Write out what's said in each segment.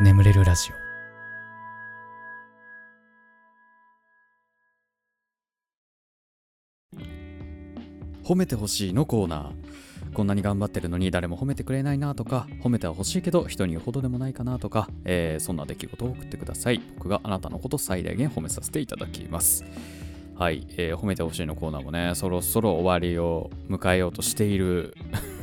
眠れるラジオ。褒めてほしいのコーナー。こんなに頑張ってるのに誰も褒めてくれないなとか褒めては欲しいけど人に言うほどでもないかなとか、えーそんな出来事を送ってください。僕があなたのこと最大限褒めさせていただきます。はい、えー褒めてほしいのコーナーもねそろそろ終わりを迎えようとしている。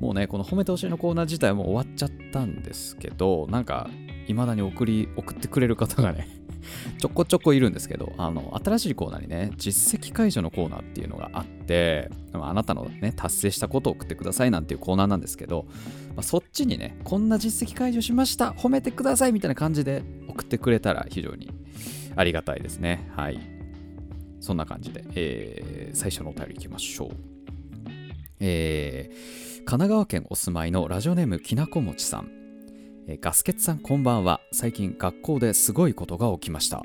もうねこの褒めてほしいのコーナー自体も終わっちゃったんですけどなんか未だに送り送ってくれる方がね ちょこちょこいるんですけど、あの、新しいコーナーにね、実績解除のコーナーっていうのがあって、ああなたのね、達成したことを送ってくださいなんていうコーナーなんですけど、まあそっちにね、こんな実績解除しました、褒めてくださいみたいな感じで送ってくれたら非常にありがたいですね。はい。そんな感じで、えー最初のお便りいきましょう。えー神奈川県お住まいのラジオネームきなこもちさん。えガスケツさんこんばんは。最近学校ですごいことが起きました。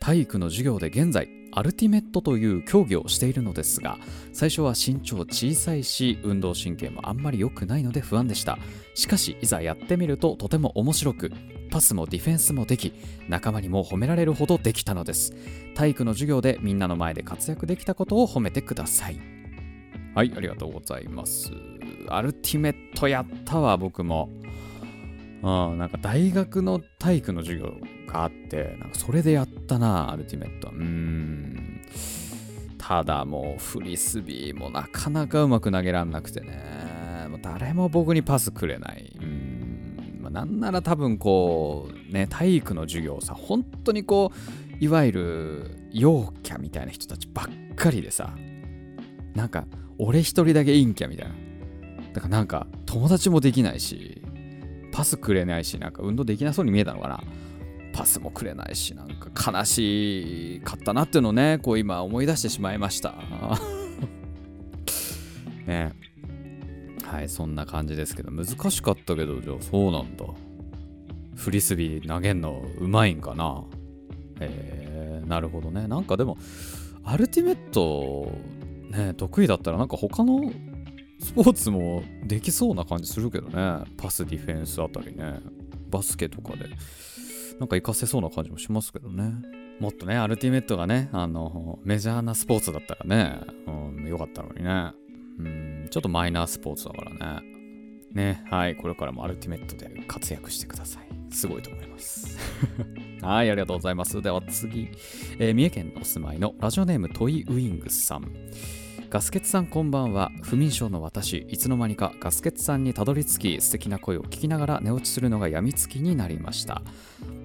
体育の授業で現在アルティメットという競技をしているのですが最初は身長小さいし運動神経もあんまり良くないので不安でした。しかしいざやってみるととても面白くパスもディフェンスもでき仲間にも褒められるほどできたのです。体育の授業でみんなの前で活躍できたことを褒めてください。はいありがとうございます。アルティメットやったわ僕もうん、なんか大学の体育の授業があって、なんかそれでやったな、アルティメット。うーん。ただもうフリスビーもなかなかうまく投げらんなくてね、もう誰も僕にパスくれない。うーん。まあ、なんなら多分こう、ね、体育の授業さ、本当にこう、いわゆる陽キャみたいな人たちばっかりでさ、なんか俺一人だけ陰キャみたいな。だからなんか友達もできないし、パスくれないし、なんか運動できなそうに見えたのかな。パスもくれないし、なんか悲しかったなっていうのをね、こう今思い出してしまいました。ねはい、そんな感じですけど、難しかったけど、じゃあそうなんだ。フリスビー投げんのうまいんかな。えー、なるほどね。なんかでも、アルティメット、ね、得意だったら、なんか他のスポーツもできそうな感じするけどね。パス、ディフェンスあたりね。バスケとかで。なんか活かせそうな感じもしますけどね。もっとね、アルティメットがね、あの、メジャーなスポーツだったらね、うん、よかったのにね。うん、ちょっとマイナースポーツだからね。ね、はい、これからもアルティメットで活躍してください。すごいと思います。はい、ありがとうございます。では次、えー三重県のお住まいのラジオネームトイウィングスさん。ガスケツさんこんばんは。不眠症の私いつの間にかガスケツさんにたどり着き素敵な声を聞きながら寝落ちするのがやみつきになりました。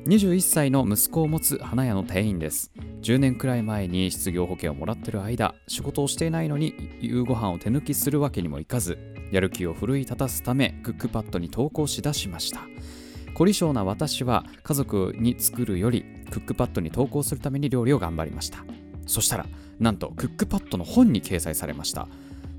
21歳の息子を持つ花屋の店員です。10年くらい前に失業保険をもらってる間仕事をしていないのに夕ご飯を手抜きするわけにもいかずやる気を奮い立たすためクックパッドに投稿しだしました。凝り性な私は家族に作るよりクックパッドに投稿するために料理を頑張りました。そしたらなんとクックパッドの本に掲載されました。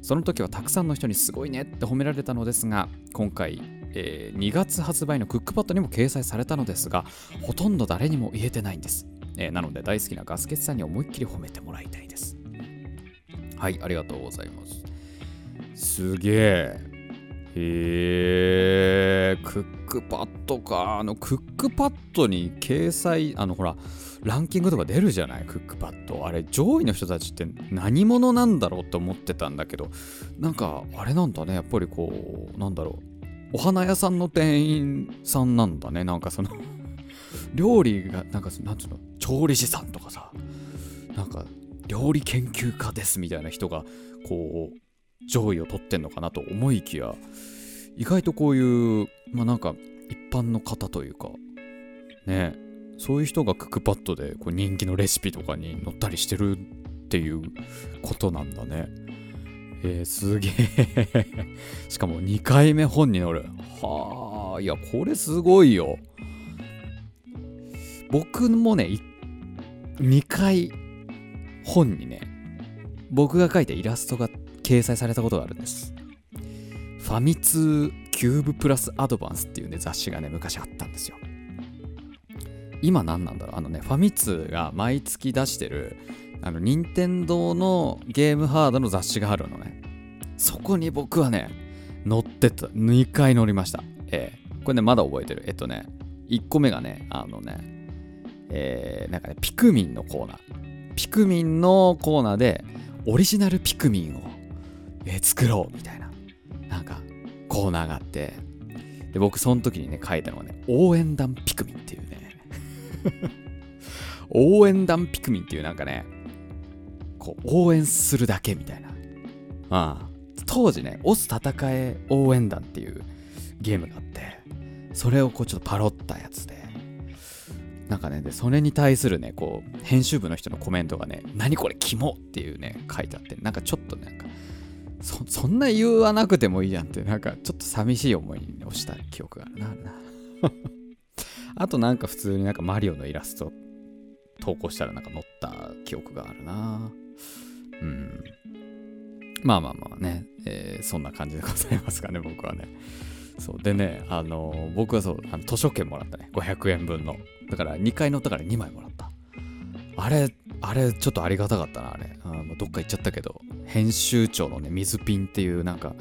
その時はたくさんの人にすごいねって褒められたのですが今回、えー2月発売のクックパッドにも掲載されたのですがほとんど誰にも言えてないんです、えーなので大好きなガスケツさんに思いっきり褒めてもらいたいです。はいありがとうございます。すげえへえクックパッドかあのクックパッドに掲載あのほらランキングとか出るじゃない？クックパッド。あれ上位の人たちって何者なんだろうって思ってたんだけどなんかあれなんだね。やっぱりこうなんだろう。お花屋さんの店員さんなんだね。なんかその料理がなんかなんつうの？調理師さんとかさなんか料理研究家ですみたいな人がこう上位を取ってんのかなと思いきや意外とこういうまあなんか一般の方というかねそういう人がクックパッドでこう人気のレシピとかに載ったりしてるっていうことなんだね。えー、すげえ。しかも2回目本に載るはあいやこれすごいよ。僕もね2回本にね僕が描いたイラストが掲載されたことがあるんです。ファミ通キューブプラスアドバンスっていうね雑誌がね昔あったんですよ。今何なんだろう？あのねファミ通が毎月出してるあの任天堂のゲームハードの雑誌があるのね。そこに僕はね乗ってた。2回乗りました。ええ。これね、まだ覚えてる。えっとね、1個目がね、あのね、えー、なんかね、ピクミンのコーナー。ピクミンのコーナーで、オリジナルピクミンを、えー、作ろうみたいな、コーナーがあって、で、僕、その時にね、書いたのがね、応援団ピクミンっていうね、応援団ピクミンっていうなんかね、こう、応援するだけみたいな。ああ当時ね、オス戦え応援団っていうゲームがあって、それをこうちょっとパロったやつで、なんかね、で、それに対するね、こう、編集部の人のコメントがね、何これ、キモっていうね、書いてあって、なんかちょっとなんか、そそんな言わなくてもいいじゃんって、なんかちょっと寂しい思いをした記憶があるな、あ。となんか普通になんかマリオのイラスト投稿したらなんか載った記憶があるな。うん。まあまあまあね、えー、そんな感じでございますかね、僕はね。そうでね、あのー、僕はそうあの図書券もらったね500円分のだから2回乗ったから2枚もらったあれあれちょっとありがたかったなあれ。あどっか行っちゃったけど。編集長のね水ピンっていうなんか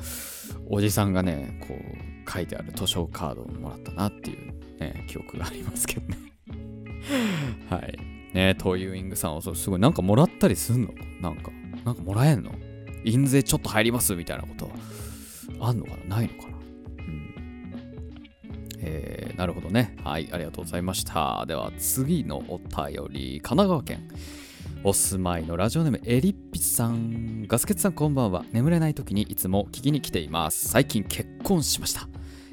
おじさんがねこう書いてある図書カードをもらったなっていうね記憶がありますけどね。はい。ねトーユーイングさんはすごいなんかもらったりすんの？なんかなんかもらえんの？印税ちょっと入りますみたいなこと？あんのかな？ないのかな？うん。えー、なるほどね。はい、ありがとうございました。では次のお便り、神奈川県。お住まいのラジオネームエリッピさん。ガスケツさんこんばんは。眠れない時にいつも聞きに来ています。最近結婚しました。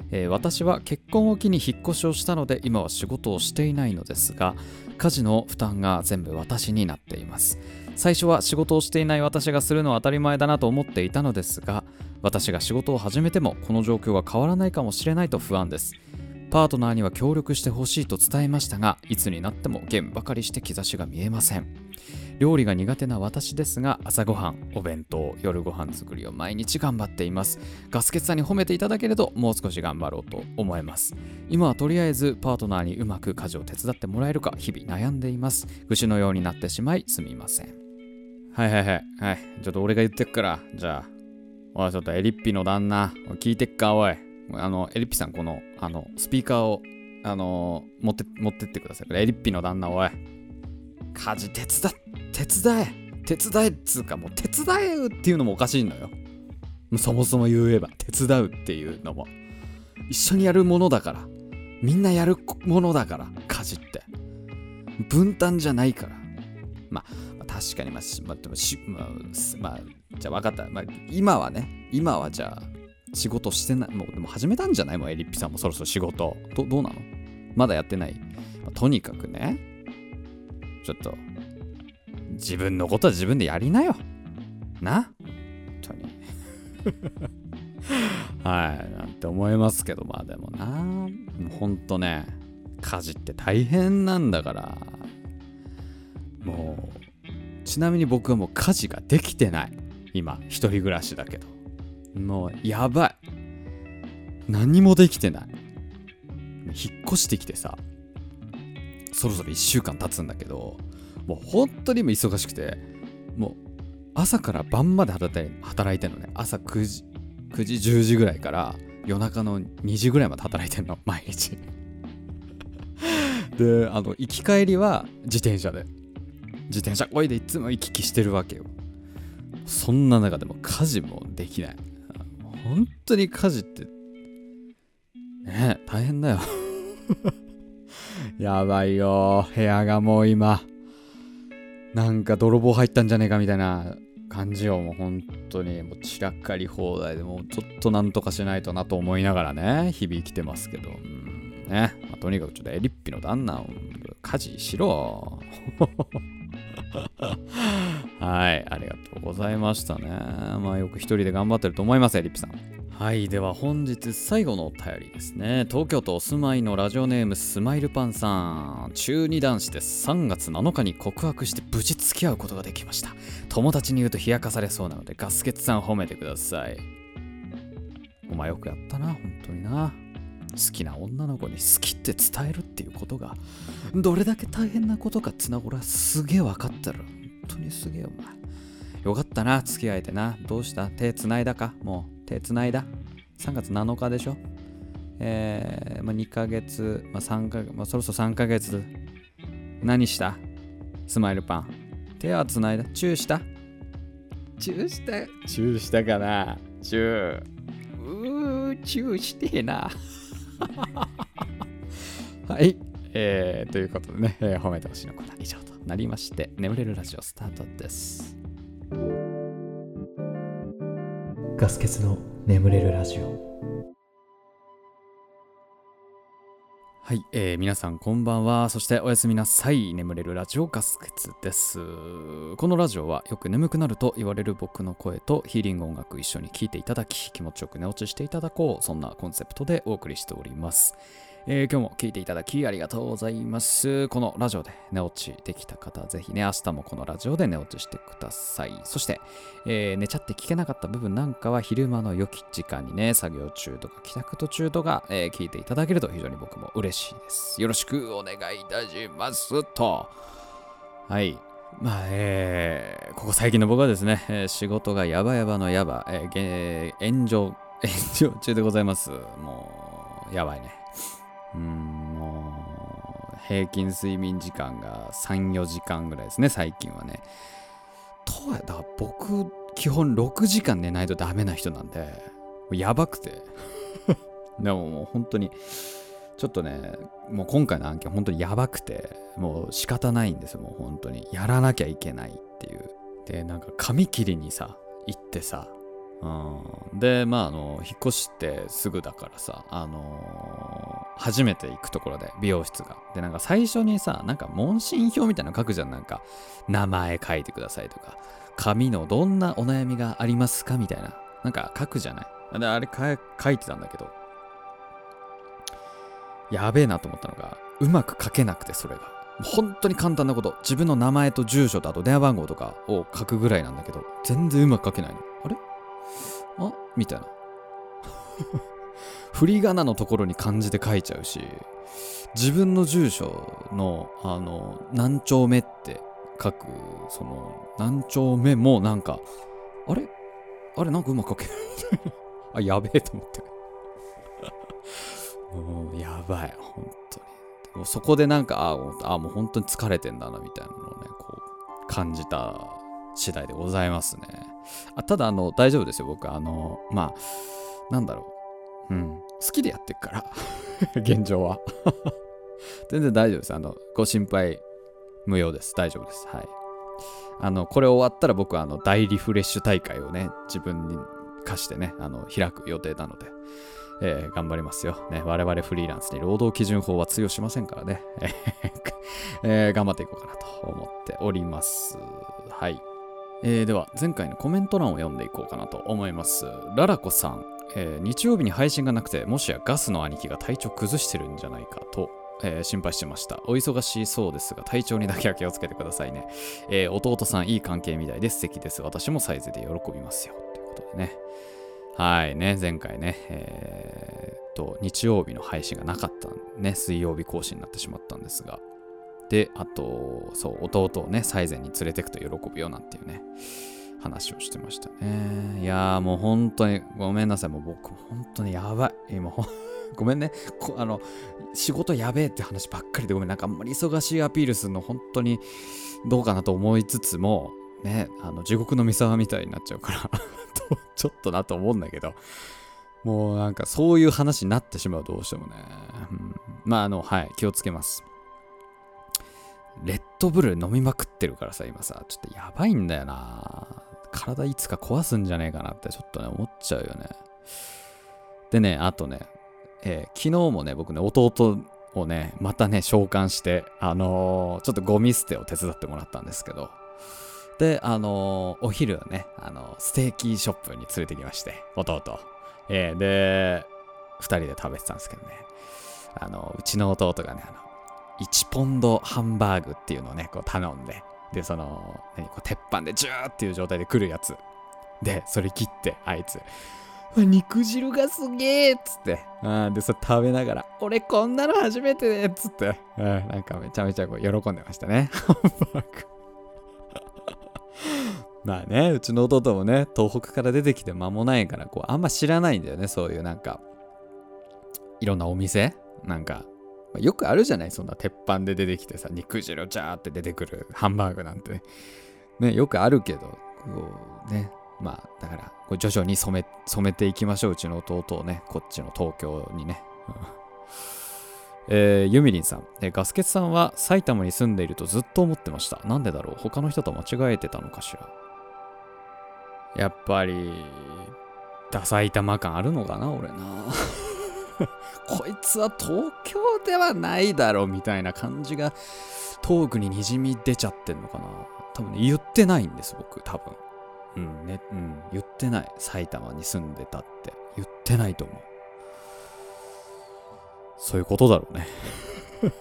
えー、私は結婚を機に引っ越しをしたので今は仕事をしていないのですが家事の負担が全部私になっています最初は仕事をしていない私がするのは当たり前だなと思っていたのですが私が仕事を始めてもこの状況が変わらないかもしれないと不安ですパートナーには協力してほしいと伝えましたがいつになってもゲームばかりして兆しが見えません料理が苦手な私ですが朝ごはんお弁当夜ご飯作りを毎日頑張っています。ガスケツさんに褒めていただけるともう少し頑張ろうと思います。今はとりあえずパートナーにうまく家事を手伝ってもらえるか日々悩んでいます。愚痴のようになってしまいすみません。はいはいはい。はい。ちょっと俺が言ってっから。じゃあおいちょっとエリッピの旦那聞いてっかおい。あの、エリッピさん、この、あの、スピーカーを、あの持って、持ってってください。エリッピの旦那、おい。家事手伝、手伝え。手伝えっつうか、もう手伝うっていうのもおかしいのよ。そもそも言えば、手伝うっていうのも。一緒にやるものだから。みんなやるものだから、家事って。分担じゃないから。まあ、確かに、まあ、まあ、でもし、まあ、まあ、じゃあ分かった。まあ、今はね、今はじゃあ、仕事してない、もうでも始めたんじゃない？もうエリッピさんもそろそろ仕事。どどうなの？まだやってない、ま、とにかくね、ちょっと、自分のことは自分でやりなよ。な？本当に。はい、なんて思いますけど、まあでもな、もうほんとね、家事って大変なんだから、もう、ちなみに僕はもう家事ができてない。今、一人暮らしだけど。もうやばい何もできてない引っ越してきてさそろそろ1週間経つんだけどもう本当にも忙しくてもう朝から晩まで働いてんのね。朝9時9時10時ぐらいから夜中の2時ぐらいまで働いてんの。毎日。であの行き帰りは自転車で。自転車こいでいつも行き来してるわけよ。そんな中でも家事もできない。本当に家事って、ね大変だよ。やばいよ。部屋がもう今、なんか泥棒入ったんじゃねえかみたいな感じを。もう本当に、もう散らかり放題でもうちょっとなんとかしないとなと思いながらね、日々生きてますけど。うんね。まあ、とにかくちょっとエリッピの旦那を家事しろ。はい、ありがとうございましたね。まあよく一人で頑張ってると思います、エリッピさん。はい、では本日最後のお便りですね。東京都お住まいのラジオネームスマイルパンさん。中二男子で。3月7日に告白して無事付き合うことができました。友達に言うと冷やかされそうなのでガスケツさん褒めてください。お前よくやったな、本当にな。好きな女の子に好きって伝えるっていうことがどれだけ大変なことかってな俺はすげえ分かってる。本当にすげえお前。よかったな付き合えてな。どうした？手繋いだか？もう手繋いだ？3月7日でしょ？えーまあ、2ヶ月、まあ3ヶまあ、そろそろ3ヶ月。何した？スマイルパン。手はつないだ？チューした？チューした？チューしたかな？チュー。うー、チューしてえな。はい。えー、ということでね、えー、褒めてほしいのコーナー以上となりまして、眠れるラジオスタートです。ガス欠の眠れるラジオ。はい、えー、皆さんこんばんは。そしておやすみなさい。眠れるラジオガスケツです。このラジオはよく眠くなると言われる僕の声とヒーリング音楽一緒に聴いていただき、気持ちよく寝落ちしていただこう。そんなコンセプトでお送りしております。えー、今日も聞いていただきありがとうございます。このラジオで寝落ちできた方、ぜひね、明日もこのラジオで寝落ちしてください。そして、えー、寝ちゃって聞けなかった部分なんかは昼間の良き時間にね、作業中とか帰宅途中とか、えー、聞いていただけると非常に僕も嬉しいです。よろしくお願いいたしますと。はい。まあ、えー、ここ最近の僕はですね、えー、仕事がやばやばのやば、えー、炎上、炎上中でございます。もう、やばいね。うんもう平均睡眠時間が34時間ぐらいですね最近はね。とはだ僕基本6時間寝ないとダメな人なんでやばくて。でももう本当にちょっとねもう今回の案件本当にやばくてもう仕方ないんですよもう本当に。やらなきゃいけないっていう。でなんか髪切りにさ行ってさうん、でまああの引っ越してすぐだからさあのー、初めて行くところで美容室が。でなんか最初にさなんか問診票みたいなの書くじゃんなんか。名前書いてくださいとか。髪のどんなお悩みがありますかみたいな。なんか書くじゃない。であれ書いてたんだけど。やべえなと思ったのがうまく書けなくてそれが。本当に簡単なこと。自分の名前と住所とあと電話番号とかを書くぐらいなんだけど全然うまく書けないの。あれ？あみたいな。振り仮名のところに漢字で書いちゃうし、自分の住所の、あの、何丁目って書く、その、何丁目もなんか、あれ？あれなんかうまく書けないあ、やべえと思って。もう、やばい、本当に。もそこでなんか、ああ、もう本当に疲れてんだな、みたいなのをね、こう、感じた次第でございますね。あただ、あの、大丈夫ですよ、僕。あの、まあ、なんだろう。うん。好きでやってるから 現状は 全然大丈夫です。あの、ご心配無用です。大丈夫です。はい。あの、これ終わったら僕は、あの、大リフレッシュ大会をね、自分に課してね、あの、開く予定なので、えー、頑張りますよ。ね、我々フリーランスに労働基準法は通用しませんからね、えー、頑張っていこうかなと思っております。はい。えー、では前回のコメント欄を読んでいこうかなと思いますララコさん、えー、日曜日に配信がなくてもしやガスの兄貴が体調崩してるんじゃないかとえー、心配してました。お忙しそうですが、体調にだけは気をつけてくださいね。え、弟さん、いい関係みたいで素敵です。私もサイズで喜びますよ。ということでね。はいね、前回ね、えー、っと、日曜日の配信がなかったね、水曜日更新になってしまったんですが、で、あと、そう、弟をね、最前に連れてくと喜ぶよなんていうね、話をしてましたね。いやーもう本当にごめんなさい。もう僕本当にやばい。今 ごめんね。あの、仕事やべえって話ばっかりでごめん。なんかあんまり忙しいアピールするの本当にどうかなと思いつつも、ね、あの、地獄の三沢みたいになっちゃうから ちょっとなと思うんだけど、もうなんかそういう話になってしまう、どうしてもね。うん、まあ、あの、はい、気をつけます。レッドブル飲みまくってるからさ、今さ、ちょっとやばいんだよな。体いつか壊すんじゃねえかなってちょっとね、思っちゃうよね。でね、あとね、えー、昨日もね、僕ね、弟をね、またね、召喚して、あのー、ちょっとゴミ捨てを手伝ってもらったんですけど、で、あのー、お昼はね、あのステーキショップに連れてきまして、弟。え、で、二人で食べてたんですけどね、あのうちの弟がね、あの、1ポンドハンバーグっていうのをね、こう頼んで、で、その、何、こう鉄板でジューっていう状態で来るやつ。で、それ切って、あいつ、肉汁がすげえっつって、あで、それ食べながら、俺こんなの初めてっつって、なんかめちゃめちゃこう喜んでましたね。ハンバーグ。まあね、うちの弟もね、東北から出てきて間もないから、こう、あんま知らないんだよね、そういうなんか、いろんなお店なんか、まあよくあるじゃないそんな鉄板で出てきてさ、肉汁ジャーって出てくるハンバーグなんてね。ね、よくあるけど、こうね、まあ、だから、こう徐々に染め、染めていきましょう、うちの弟をね、こっちの東京にね。えーユミリンさん、えーガスケツさんは埼玉に住んでいるとずっと思ってました。なんでだろう？他の人と間違えてたのかしら？やっぱり、ダ埼玉感あるのかな俺な。こいつは東京ではないだろうみたいな感じがトークににじみ出ちゃってんのかな多分ね、言ってないんです、僕、多分。うんね、うん、言ってない。埼玉に住んでたって。言ってないと思う。そういうことだろうね。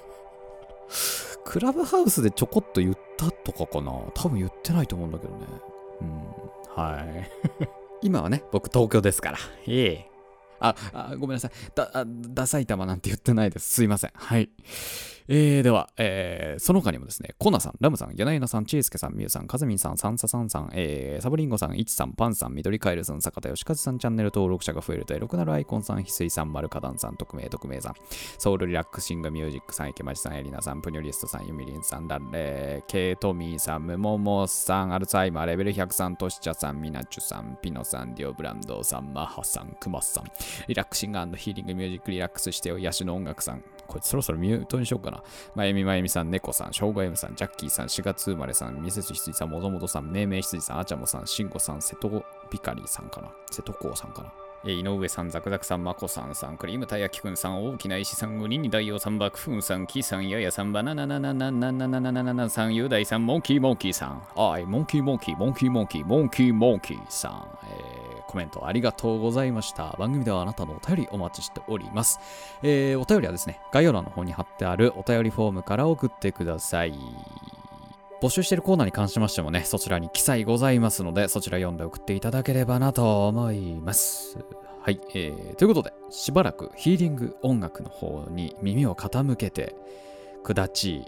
クラブハウスでちょこっと言ったとかかな多分言ってないと思うんだけどね。うん、はい。今はね、僕東京ですから。ええ。あ、あごめんなさい。だ、あダ埼玉なんて言ってないです。すいません。はい。えー、では、えー、その他にもですね、コナさん、ラムさん、柳ナイナさん、チースケさん、ミュウさん、カズミンさん、サンササンさん、えー、サブリンゴさん、イチさん、パンさん、緑カエルさん、坂田義和さん、チャンネル登録者が増えると、エロくなるアイコンさん、翡翠さん、マルカダンさん、匿名、匿名さん、ソウルリラックシングミュージックさん、池町さん、エリナさん、プニョリストさん、ユミリンさん、ラレー、ケイトミーさん、ムモモさん、アルツハイマー、レベル100さん、トシチャさん、ミナチュさん、ピノさん、ディオブランドさん、マハさん、クマさん、リラックシングヒーリングミュージックリラックスしてよ、癒しの音楽さん、こいつそろそろミュートにしようかな。まゆみまゆみさん、猫さん、しょうが M さん、ジャッキーさん、4月生まれさん、ミセス羊さん、もともとさん、めいめい羊さん、あちゃもさん、しんごさん、瀬戸ピカリさんかな。瀬戸こうさんかな。え井上さん、ザクザクさん、まこさんさん、クリームたい焼きくんさん、大きな石さん、ウニに大王さん、爆風さん、キーさん、ややさん、バナナナナナナナナナナナナさん、雄大さん、モンキーモンキーさん、はい、モンキーモンキー、モンキーモンキー、モンキーモンキーさん、えーコメントありがとうございました。番組ではあなたのお便りお待ちしております。えーお便りはですね、概要欄の方に貼ってあるお便りフォームから送ってください。募集しているコーナーに関しましてもね、そちらに記載ございますので、そちら読んで送っていただければなと思います。はい、えーということで、しばらくヒーリング音楽の方に耳を傾けてくだち。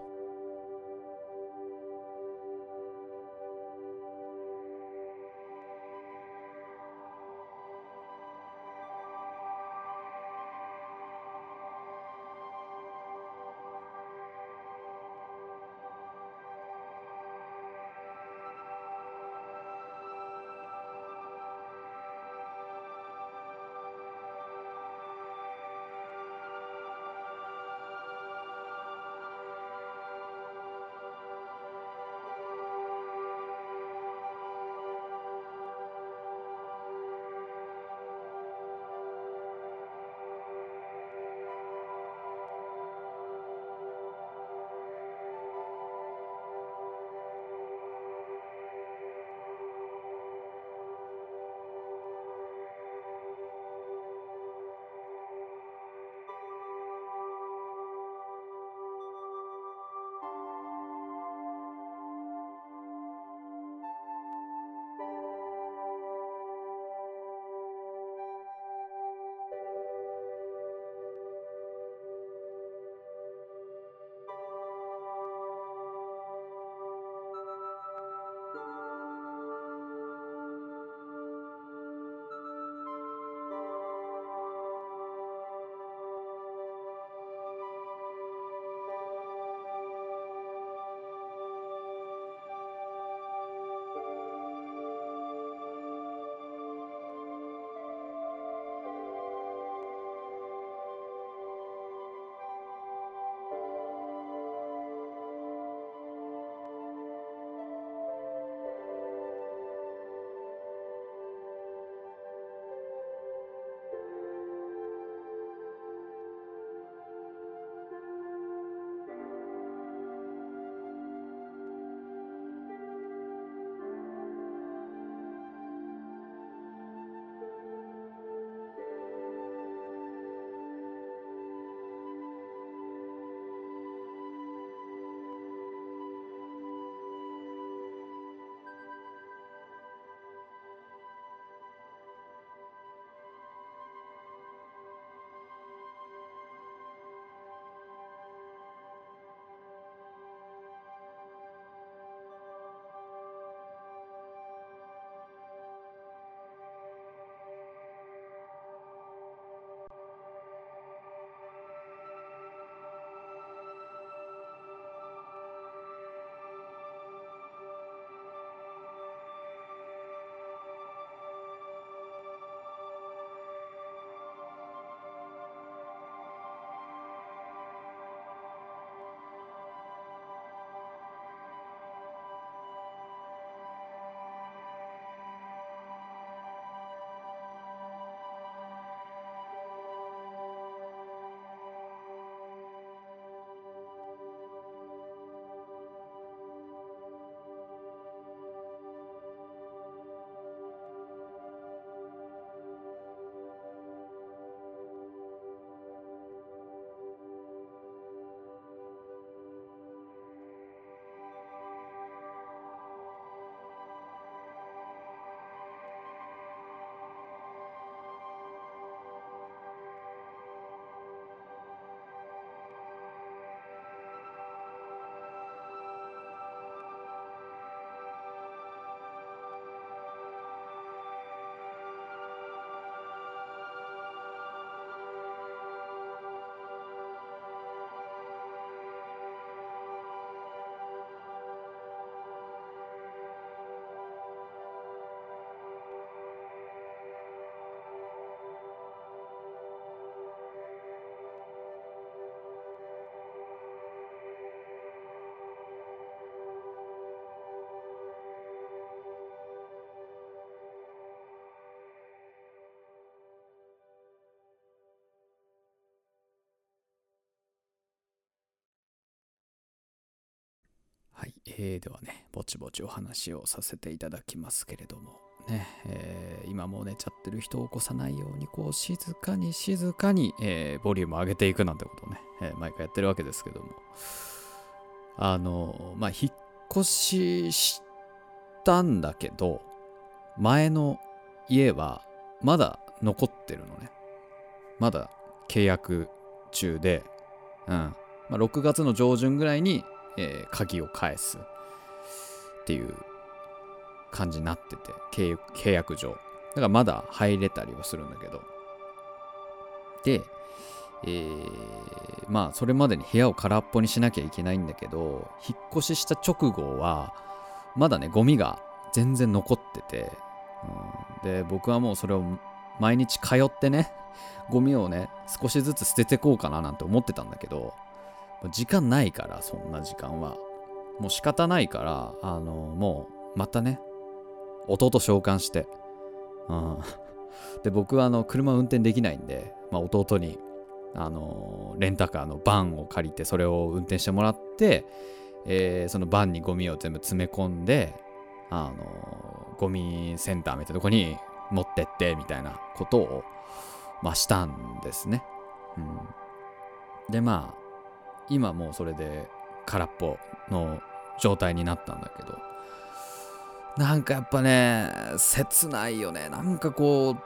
えー、ではね、ぼちぼちお話をさせていただきますけれども、ね、えー、今もう寝ちゃってる人を起こさないように、こう、静かに静かに、えー、ボリューム上げていくなんてことをね、え毎回やってるわけですけども、あの、まあ、引っ越ししたんだけど、前の家はまだ残ってるのね。まだ契約中で、うん。まあ、6月の上旬ぐらいに、えー、鍵を返すっていう感じになってて契、契約上。だからまだ入れたりはするんだけど。で、えー、まあそれまでに部屋を空っぽにしなきゃいけないんだけど、引っ越しした直後は、まだね、ゴミが全然残ってて、うん、で、僕はもうそれを毎日通ってね、ゴミをね、少しずつ捨ててこうかななんて思ってたんだけど、時間ないから、そんな時間は。もう仕方ないから、あの、もう、またね、弟召喚して、うん。で、僕はあの、車運転できないんで、まあ、弟に、あの、レンタカーのバンを借りて、それを運転してもらって、えー、そのバンにゴミを全部詰め込んで、あの、ゴミセンターみたいなとこに持ってって、みたいなことを、まあ、したんですね。うん。で、まあ、今もうそれで空っぽの状態になったんだけど、なんかやっぱね、切ないよね。なんかこ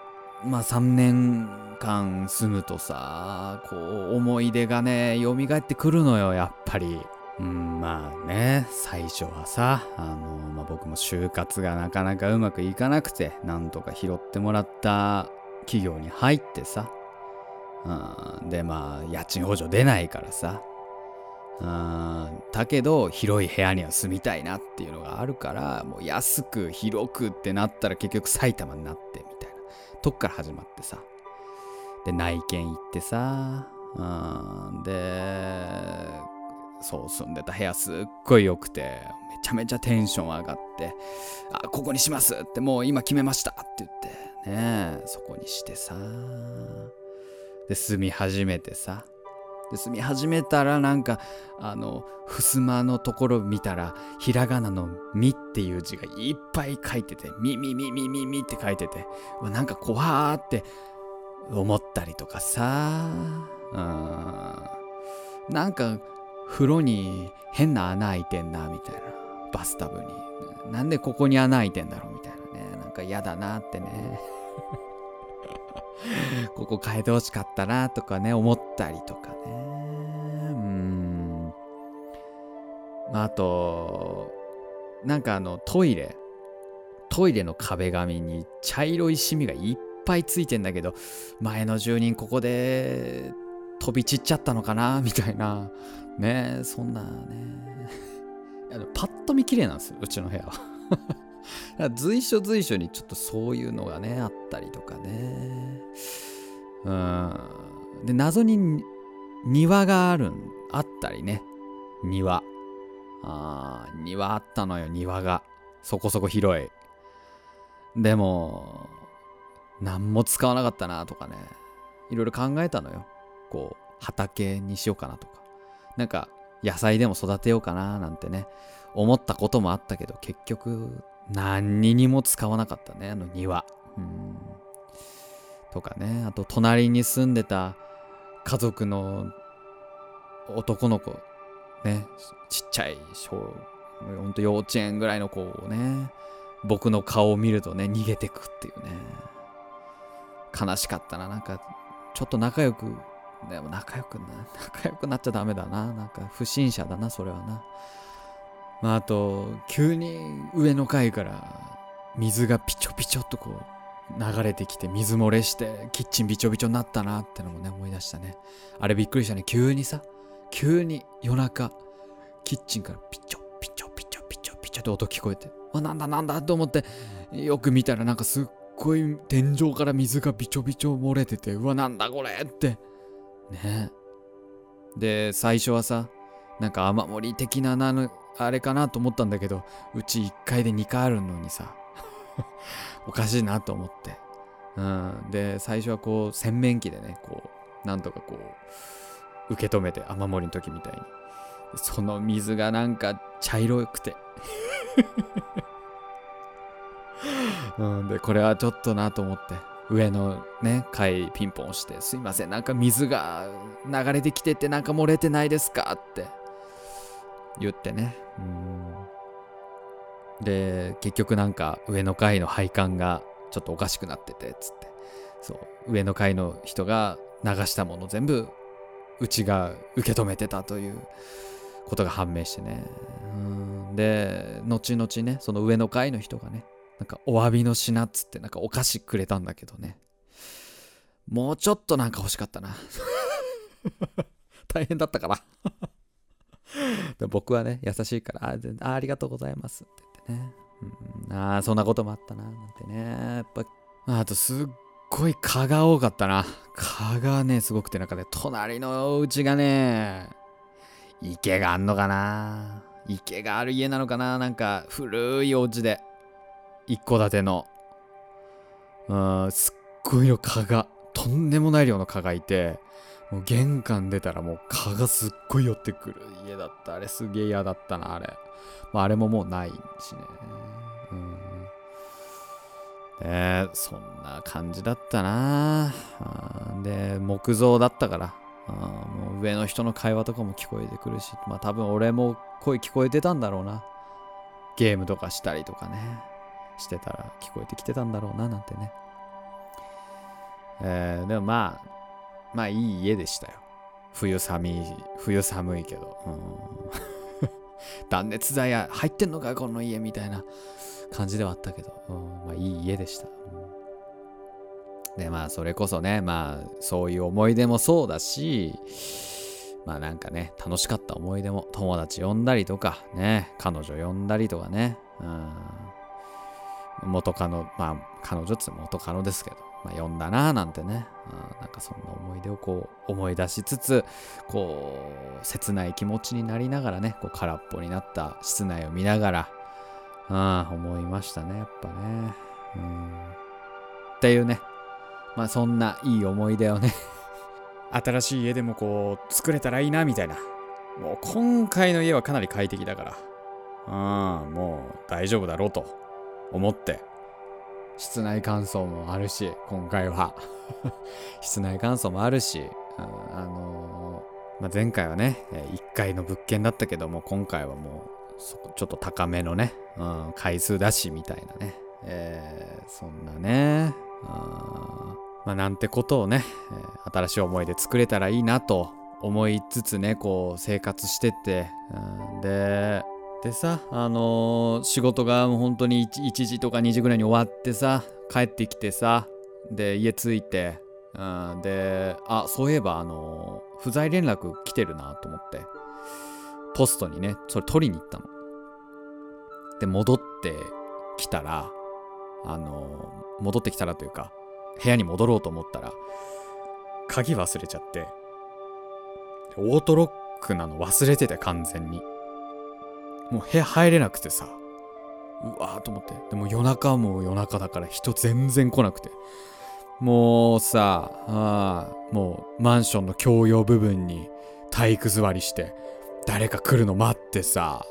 う、まあ3年間住むとさ、こう思い出がね、蘇ってくるのよ、やっぱり。うん、まあね、最初はさ、あの、まあ、僕も就活がなかなかうまくいかなくて、なんとか拾ってもらった企業に入ってさ、うん、でまあ家賃補助出ないからさ、だけど広い部屋には住みたいなっていうのがあるからもう安く広くってなったら結局埼玉になってみたいな。とこから始まってさ。で内見行ってさ、でそう住んでた部屋すっごい良くてめちゃめちゃテンション上がってあここにしますってもう今決めましたって言ってねそこにしてさ。で住み始めてさ。で住み始めたらなんかあの襖のところ見たらひらがなの「み」っていう字がいっぱい書いてて「みみみみみみ」って書いててなんか怖ーって思ったりとかさうんなんか風呂に変な穴開いてんなみたいな。バスタブに。なんでここに穴開いてんだろうみたいなね。なんか嫌だなってね。ここ変えてほしかったなとかね、思ったりとかね。うん。まあ、あと、なんかあのトイレ、トイレの壁紙に茶色いシミがいっぱいついてんだけど、前の住人ここで飛び散っちゃったのかなみたいな。ねそんなね。パッと見綺麗なんですよ、うちの部屋は。随所随所にちょっとそういうのがね、あったりとかね。うん。で、謎に庭があるん、あったりね。庭。ああ、庭あったのよ、庭が。そこそこ広い。でも、何も使わなかったなとかね。いろいろ考えたのよ。こう、畑にしようかなとか。なんか、野菜でも育てようかななんてね。思ったこともあったけど、結局、何にも使わなかったね、あの庭。うん。とかね、あと隣に住んでた家族の男の子、ね、ちっちゃい小、ほんと幼稚園ぐらいの子をね、僕の顔を見るとね、逃げてくっていうね。悲しかったな、なんか、ちょっと仲良く、でも仲良くな、仲良くなっちゃダメだな。なんか不審者だな、それはな。まあ、あと、急に上の階から水がピチョピチョっとこう流れてきて水漏れしてキッチンびちょびちょになったなってのもね思い出したね。あれびっくりしたね。急にさ、急に夜中、キッチンからピチョピチョピチョピチョピチョって音聞こえて、あ、なんだなんだと思って、よく見たらなんかすっごい天井から水がびちょびちょ漏れてて、うわ、なんだこれって。ねで、最初はさ、なんか雨漏り的ななのあれかなと思ったんだけど、うち1階で2階あるのにさ、おかしいなと思って。うん。で、最初はこう、洗面器でね、こう、なんとかこう、受け止めて、雨漏りの時みたいに。その水がなんか茶色くて うんでこれはちょっとなと思って上のね階ピンポンして「すいませんなんか水が流れてきててなんか漏れてないですか?」って言ってね。うん。で結局なんか上の階の配管がちょっとおかしくなっててつって。そう。上の階の人が流したもの全部うちが受け止めてたということが判明してね。うん。で後々ねその上の階の人がねなんかお詫びの品っつってなんかお菓子くれたんだけどね。もうちょっとなんか欲しかったな。大変だったからで僕はね優しいからあありがとうございますって言ってね、うん、ああそんなこともあったななんてね。やっぱあとすっごい蚊が多かったな。蚊がねすごくてなんかね隣のうちがね池があんのかな。池がある家なのかな。なんか古いお家で一戸建ての。うんすっごいの蚊がとんでもない量の蚊がいてもう玄関出たらもう蚊がすっごい寄ってくる家だった。あれすげえ嫌だったなあれ、まあ、あれももうないしね。うん。ねそんな感じだったな。で木造だったから。もう上の人の会話とかも聞こえてくるし。まあ多分俺も声聞こえてたんだろうな。ゲームとかしたりとかね。してたら聞こえてきてたんだろうななんてね。えー、でもまあまあいい家でしたよ。冬寒い冬寒いけど、断熱材や入ってんのかこの家みたいな感じではあったけど、まあいい家でした、でまあそれこそねまあそういう思い出もそうだしまあなんかね楽しかった思い出も友達呼んだりとかね彼女呼んだりとかね、うん、元カノまあ彼女っつって元カノですけど、まあ、呼んだなーなんてね、うん、なんかそんな思い出をこう思い出しつつこう切ない気持ちになりながらねこう空っぽになった室内を見ながら、うん、思いましたねやっぱね、うん、っていうね。まあそんないい思い出をね新しい家でもこう作れたらいいなみたいな。もう今回の家はかなり快適だから。うんもう大丈夫だろうと思って。室内乾燥もあるし今回は。室内乾燥もあるし、うん、あのー、まあ、前回はね1階の物件だったけども今回はもうちょっと高めのね、うん、回数だしみたいなね、えー、そんなね、うん、まあなんてことをね、え、新しい思い出作れたらいいなと思いつつねこう生活してて、うん、ででさあのー、仕事がもう本当に 1, 1時とか2時ぐらいに終わってさ帰ってきてさで家着いて、うん、であそういえばあのー、不在連絡来てるなと思ってポストにねそれ取りに行ったの。で戻ってきたらあのー、戻ってきたらというか部屋に戻ろうと思ったら鍵忘れちゃってオートロックなの忘れてて完全に。もう部屋入れなくてさ。うわーと思って。でも夜中も夜中だから人全然来なくて。もうさあもうマンションの共用部分に体育座りして誰か来るの待ってさ。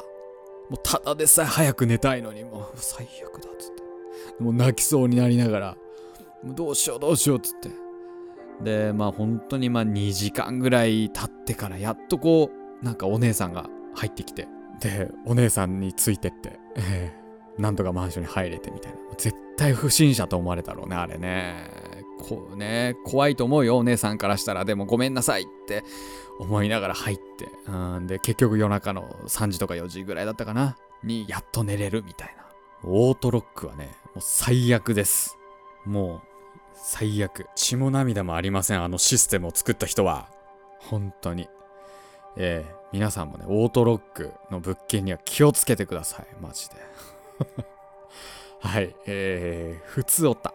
もうただでさえ早く寝たいのに。もう最悪だっつって。もう泣きそうになりながら。もうどうしようどうしようっつって。でまあ本当にまあ2時間ぐらい経ってからやっとこうなんかお姉さんが入ってきて。でお姉さんについてって、えー、なんとかマンションに入れてみたいな。絶対不審者と思われたろうねあれね。こうね怖いと思うよお姉さんからしたら。でもごめんなさいって思いながら入って。うんで結局夜中の3時とか4時ぐらいだったかな。にやっと寝れるみたいな。オートロックはねもう最悪です。もう最悪。血も涙もありませんあのシステムを作った人は。本当に。えー、皆さんもね、オートロックの物件には気をつけてください。マジで。はい、えー、普通おった。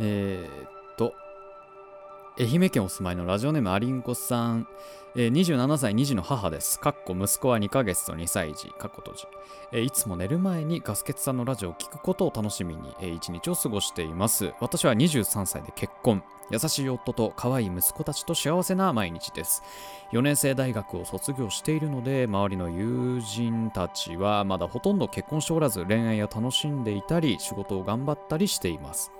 えー、愛媛県お住まいのラジオネームアリンコさん、えー27歳2児の母です。かっこ息子は2ヶ月と2歳児。かっこ閉じ。えーいつも寝る前にガスケツさんのラジオを聞くことを楽しみに、えー一日を過ごしています。私は23歳で結婚。優しい夫と可愛い息子たちと幸せな毎日です。4年生大学を卒業しているので、周りの友人たちはまだほとんど結婚しておらず、恋愛を楽しんでいたり、仕事を頑張ったりしています。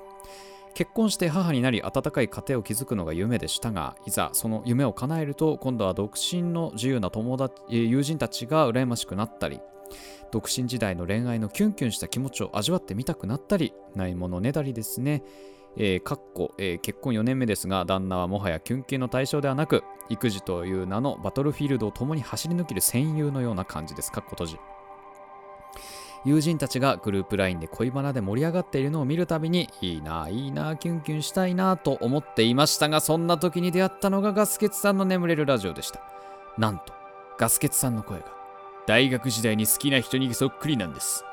結婚して母になり温かい家庭を築くのが夢でしたがいざその夢を叶えると今度は独身の自由な友達友人たちが羨ましくなったり独身時代の恋愛のキュンキュンした気持ちを味わってみたくなったりないものねだりですね。えーかっこえー結婚4年目ですが旦那はもはやキュンキュンの対象ではなく育児という名のバトルフィールドを共に走り抜ける戦友のような感じです。かっこ閉じ。友人たちがグループ LINE で恋バナで盛り上がっているのを見るたびにいいないいなキュンキュンしたいなと思っていましたがそんな時に出会ったのがガスケツさんの眠れるラジオでした。なんとガスケツさんの声が大学時代に好きな人にそっくりなんです。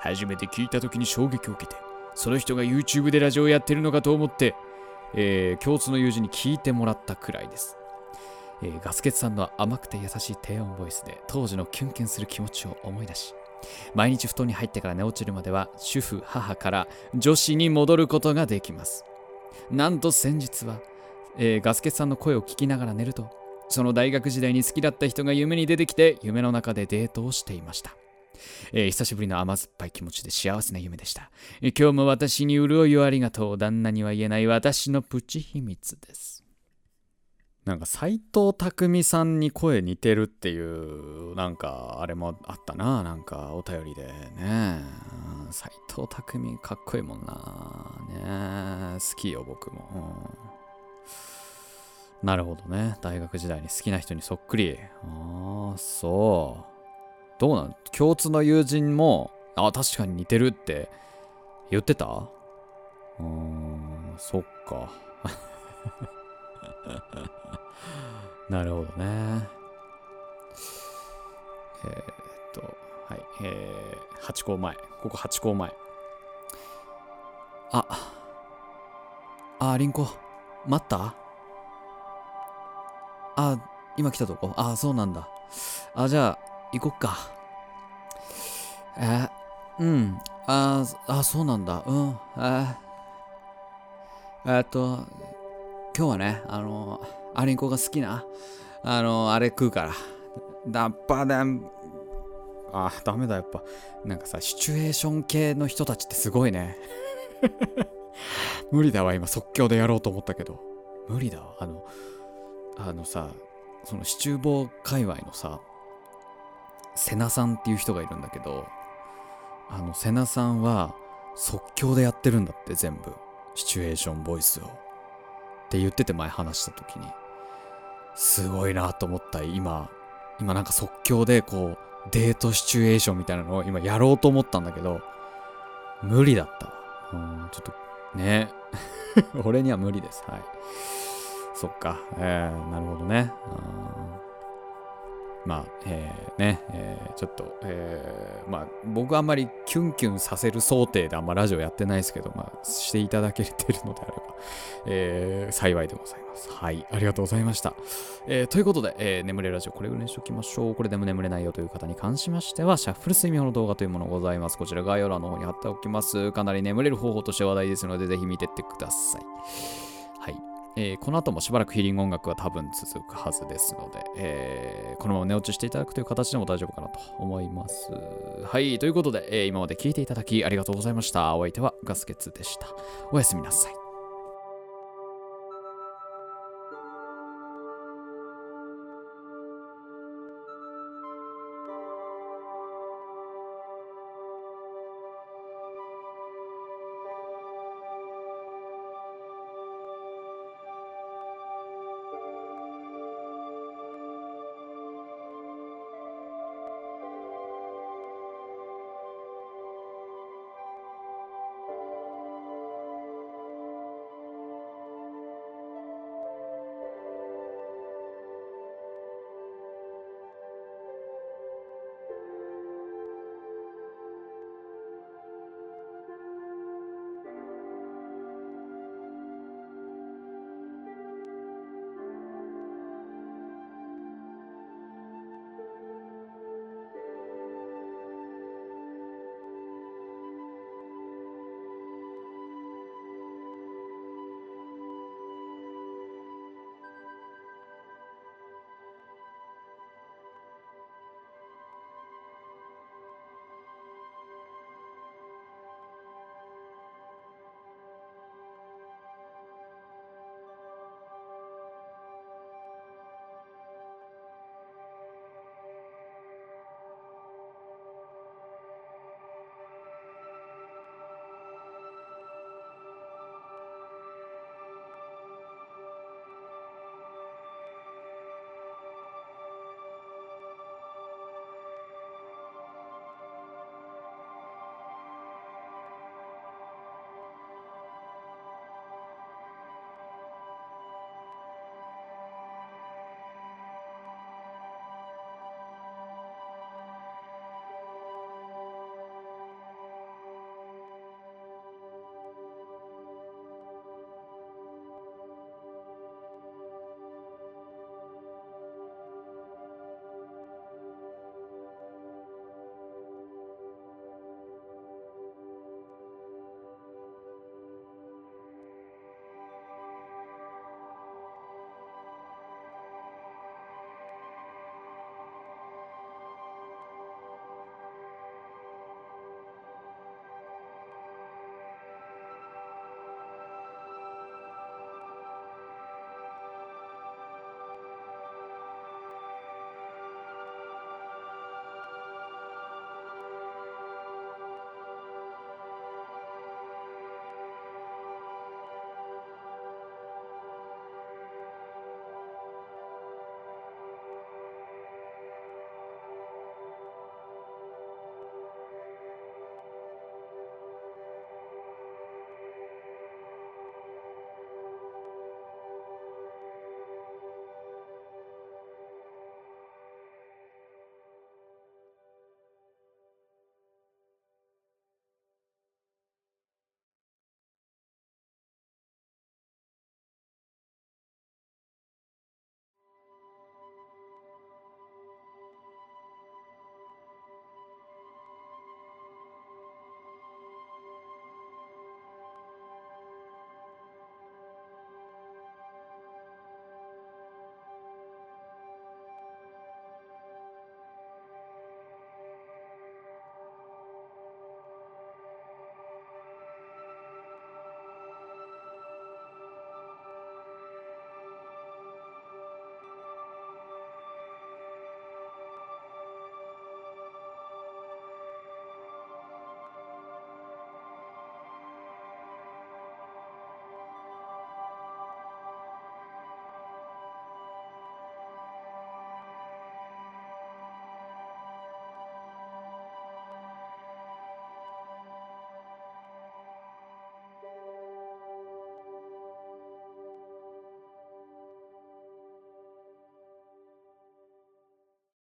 初めて聞いた時に衝撃を受けてその人が YouTube でラジオをやってるのかと思って、えー共通の友人に聞いてもらったくらいです。えーガスケツさんの甘くて優しい低音ボイスで当時のキュンキュンする気持ちを思い出し毎日布団に入ってから寝落ちるまでは主婦母から女子に戻ることができます。なんと先日は、えーガスケツさんの声を聞きながら寝るとその大学時代に好きだった人が夢に出てきて夢の中でデートをしていました。えー久しぶりの甘酸っぱい気持ちで幸せな夢でした、今日も私に潤いをありがとう。旦那には言えない私のプチ秘密です。なんか斎藤工さんに声似てるっていうなんかあれもあったななんかお便りでね。斎藤工かっこいいもんな。ね好きよ僕も、うん。なるほどね。大学時代に好きな人にそっくり。ああそう。どうなん？共通の友人もあ確かに似てるって言ってた？うんそっか。なるほどね。えーっと、はい、えー、8校前。ここ8校前。あ、あ、リンコ、待った？あ、今来たとこ？あ、そうなんだ。あ、じゃあ、行こっか。えーうん。あ、あ、そうなんだ。うん。えーえーっと、今日はね、あの、アリンコが好きな、あの、あれ食うから。ダッパダン。あ、ダメだ、やっぱ。なんかさ、シチュエーション系の人たちってすごいね。無理だわ、今、即興でやろうと思ったけど。無理だわ。あの、あのさ、そのシチューボ界隈のさ、セナさんっていう人がいるんだけど、あの、セナさんは即興でやってるんだって、全部。シチュエーションボイスを。って言ってて前話した時にすごいなと思った。今今なんか即興でこうデートシチュエーションみたいなのを今やろうと思ったんだけど無理だった。わうんちょっとね。俺には無理です。はい。そっか。えー、なるほどね。うん。まあ、えー、ね、えーちょっと、えーまあ、僕はあんまりキュンキュンさせる想定であんまラジオやってないですけど、まあ、していただけてるのであれば、えー幸いでございます。はい、ありがとうございました。えーということで、えー眠れるラジオこれぐらいにしておきましょう。これでも眠れないよという方に関しましては、シャッフル睡眠法の動画というものございます。こちら概要欄の方に貼っておきます。かなり眠れる方法として話題ですので、ぜひ見てってください。えーこの後もしばらくヒーリング音楽は多分続くはずですので、えーこのまま寝落ちしていただくという形でも大丈夫かなと思います。はい、ということで、えー今まで聴いていただきありがとうございました。お相手はガスケツでした。おやすみなさい。